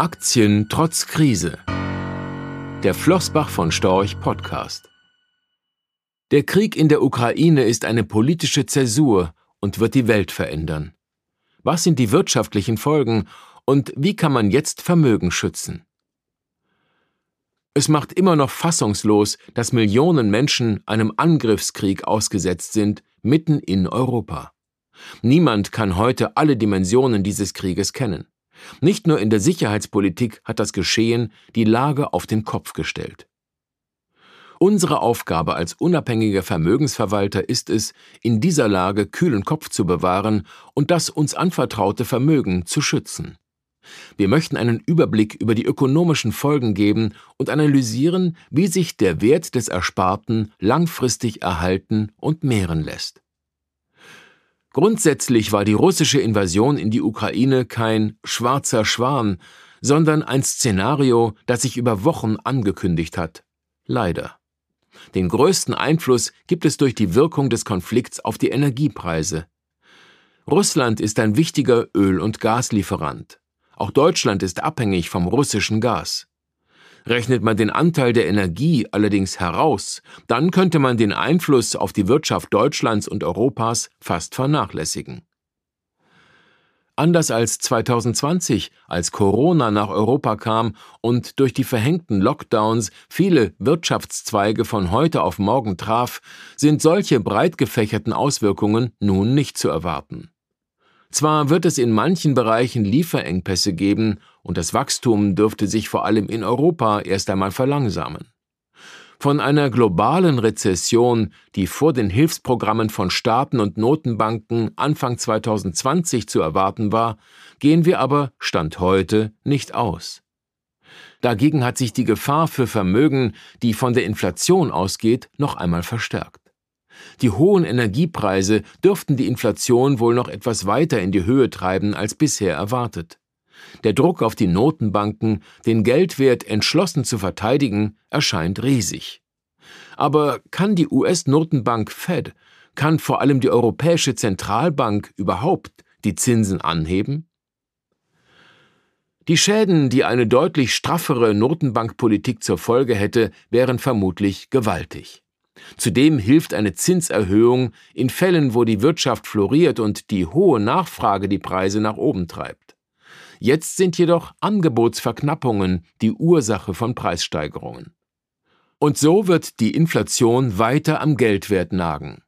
Aktien trotz Krise. Der Flossbach von Storch Podcast. Der Krieg in der Ukraine ist eine politische Zäsur und wird die Welt verändern. Was sind die wirtschaftlichen Folgen und wie kann man jetzt Vermögen schützen? Es macht immer noch fassungslos, dass Millionen Menschen einem Angriffskrieg ausgesetzt sind, mitten in Europa. Niemand kann heute alle Dimensionen dieses Krieges kennen. Nicht nur in der Sicherheitspolitik hat das Geschehen die Lage auf den Kopf gestellt. Unsere Aufgabe als unabhängiger Vermögensverwalter ist es, in dieser Lage kühlen Kopf zu bewahren und das uns anvertraute Vermögen zu schützen. Wir möchten einen Überblick über die ökonomischen Folgen geben und analysieren, wie sich der Wert des Ersparten langfristig erhalten und mehren lässt. Grundsätzlich war die russische Invasion in die Ukraine kein schwarzer Schwan, sondern ein Szenario, das sich über Wochen angekündigt hat. Leider. Den größten Einfluss gibt es durch die Wirkung des Konflikts auf die Energiepreise. Russland ist ein wichtiger Öl- und Gaslieferant. Auch Deutschland ist abhängig vom russischen Gas. Rechnet man den Anteil der Energie allerdings heraus, dann könnte man den Einfluss auf die Wirtschaft Deutschlands und Europas fast vernachlässigen. Anders als 2020, als Corona nach Europa kam und durch die verhängten Lockdowns viele Wirtschaftszweige von heute auf morgen traf, sind solche breit gefächerten Auswirkungen nun nicht zu erwarten. Zwar wird es in manchen Bereichen Lieferengpässe geben und das Wachstum dürfte sich vor allem in Europa erst einmal verlangsamen. Von einer globalen Rezession, die vor den Hilfsprogrammen von Staaten und Notenbanken Anfang 2020 zu erwarten war, gehen wir aber Stand heute nicht aus. Dagegen hat sich die Gefahr für Vermögen, die von der Inflation ausgeht, noch einmal verstärkt. Die hohen Energiepreise dürften die Inflation wohl noch etwas weiter in die Höhe treiben als bisher erwartet. Der Druck auf die Notenbanken, den Geldwert entschlossen zu verteidigen, erscheint riesig. Aber kann die US-Notenbank Fed, kann vor allem die Europäische Zentralbank überhaupt die Zinsen anheben? Die Schäden, die eine deutlich straffere Notenbankpolitik zur Folge hätte, wären vermutlich gewaltig. Zudem hilft eine Zinserhöhung in Fällen, wo die Wirtschaft floriert und die hohe Nachfrage die Preise nach oben treibt. Jetzt sind jedoch Angebotsverknappungen die Ursache von Preissteigerungen. Und so wird die Inflation weiter am Geldwert nagen.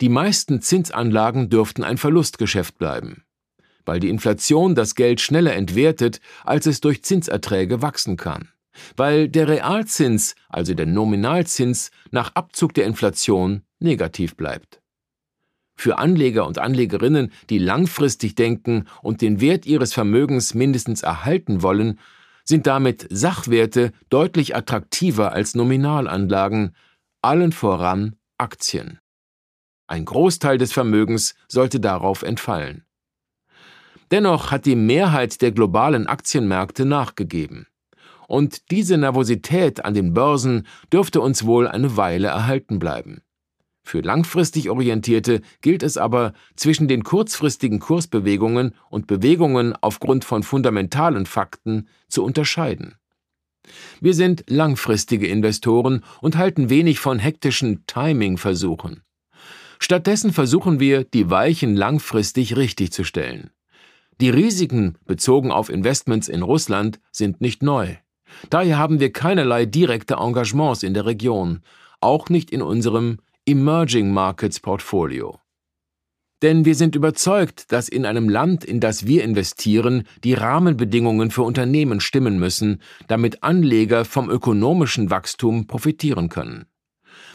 Die meisten Zinsanlagen dürften ein Verlustgeschäft bleiben, weil die Inflation das Geld schneller entwertet, als es durch Zinserträge wachsen kann weil der Realzins, also der Nominalzins, nach Abzug der Inflation negativ bleibt. Für Anleger und Anlegerinnen, die langfristig denken und den Wert ihres Vermögens mindestens erhalten wollen, sind damit Sachwerte deutlich attraktiver als Nominalanlagen, allen voran Aktien. Ein Großteil des Vermögens sollte darauf entfallen. Dennoch hat die Mehrheit der globalen Aktienmärkte nachgegeben und diese Nervosität an den Börsen dürfte uns wohl eine Weile erhalten bleiben. Für langfristig Orientierte gilt es aber, zwischen den kurzfristigen Kursbewegungen und Bewegungen aufgrund von fundamentalen Fakten zu unterscheiden. Wir sind langfristige Investoren und halten wenig von hektischen Timing-Versuchen. Stattdessen versuchen wir, die Weichen langfristig richtig zu stellen. Die Risiken bezogen auf Investments in Russland sind nicht neu. Daher haben wir keinerlei direkte Engagements in der Region, auch nicht in unserem Emerging Markets Portfolio. Denn wir sind überzeugt, dass in einem Land, in das wir investieren, die Rahmenbedingungen für Unternehmen stimmen müssen, damit Anleger vom ökonomischen Wachstum profitieren können.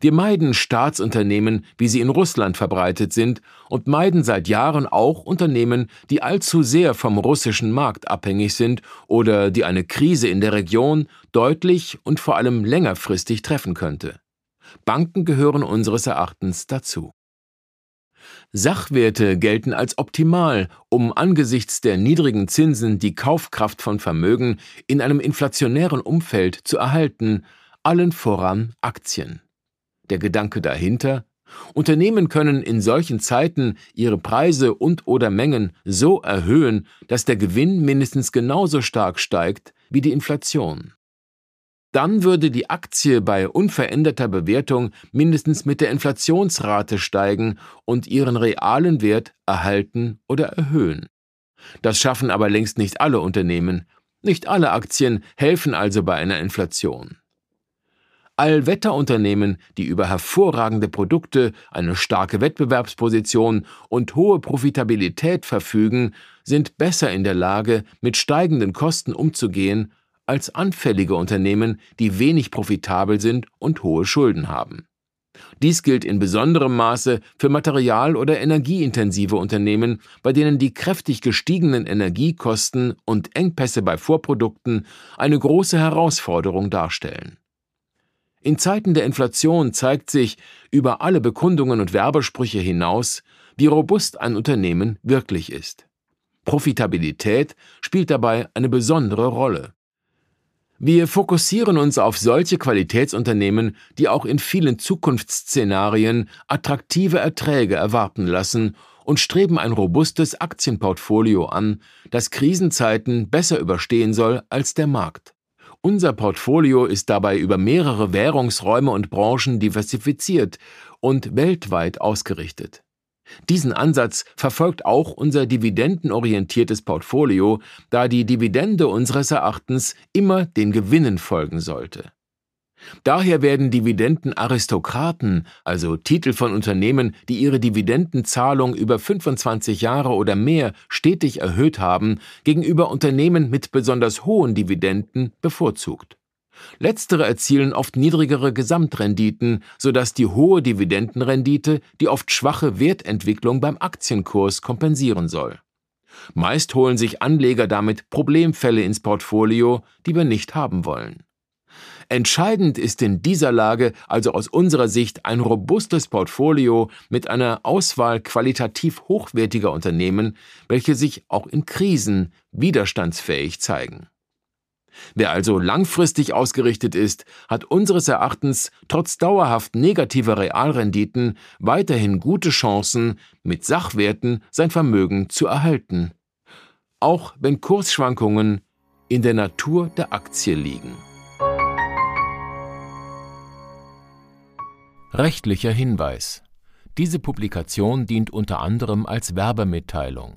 Wir meiden Staatsunternehmen, wie sie in Russland verbreitet sind, und meiden seit Jahren auch Unternehmen, die allzu sehr vom russischen Markt abhängig sind oder die eine Krise in der Region deutlich und vor allem längerfristig treffen könnte. Banken gehören unseres Erachtens dazu. Sachwerte gelten als optimal, um angesichts der niedrigen Zinsen die Kaufkraft von Vermögen in einem inflationären Umfeld zu erhalten, allen voran Aktien. Der Gedanke dahinter, Unternehmen können in solchen Zeiten ihre Preise und oder Mengen so erhöhen, dass der Gewinn mindestens genauso stark steigt wie die Inflation. Dann würde die Aktie bei unveränderter Bewertung mindestens mit der Inflationsrate steigen und ihren realen Wert erhalten oder erhöhen. Das schaffen aber längst nicht alle Unternehmen. Nicht alle Aktien helfen also bei einer Inflation. Allwetterunternehmen, die über hervorragende Produkte, eine starke Wettbewerbsposition und hohe Profitabilität verfügen, sind besser in der Lage, mit steigenden Kosten umzugehen als anfällige Unternehmen, die wenig profitabel sind und hohe Schulden haben. Dies gilt in besonderem Maße für material- oder energieintensive Unternehmen, bei denen die kräftig gestiegenen Energiekosten und Engpässe bei Vorprodukten eine große Herausforderung darstellen. In Zeiten der Inflation zeigt sich über alle Bekundungen und Werbesprüche hinaus, wie robust ein Unternehmen wirklich ist. Profitabilität spielt dabei eine besondere Rolle. Wir fokussieren uns auf solche Qualitätsunternehmen, die auch in vielen Zukunftsszenarien attraktive Erträge erwarten lassen und streben ein robustes Aktienportfolio an, das Krisenzeiten besser überstehen soll als der Markt. Unser Portfolio ist dabei über mehrere Währungsräume und Branchen diversifiziert und weltweit ausgerichtet. Diesen Ansatz verfolgt auch unser dividendenorientiertes Portfolio, da die Dividende unseres Erachtens immer den Gewinnen folgen sollte. Daher werden Dividendenaristokraten, also Titel von Unternehmen, die ihre Dividendenzahlung über 25 Jahre oder mehr stetig erhöht haben, gegenüber Unternehmen mit besonders hohen Dividenden bevorzugt. Letztere erzielen oft niedrigere Gesamtrenditen, sodass die hohe Dividendenrendite die oft schwache Wertentwicklung beim Aktienkurs kompensieren soll. Meist holen sich Anleger damit Problemfälle ins Portfolio, die wir nicht haben wollen. Entscheidend ist in dieser Lage also aus unserer Sicht ein robustes Portfolio mit einer Auswahl qualitativ hochwertiger Unternehmen, welche sich auch in Krisen widerstandsfähig zeigen. Wer also langfristig ausgerichtet ist, hat unseres Erachtens trotz dauerhaft negativer Realrenditen weiterhin gute Chancen, mit Sachwerten sein Vermögen zu erhalten. Auch wenn Kursschwankungen in der Natur der Aktie liegen. Rechtlicher Hinweis. Diese Publikation dient unter anderem als Werbemitteilung.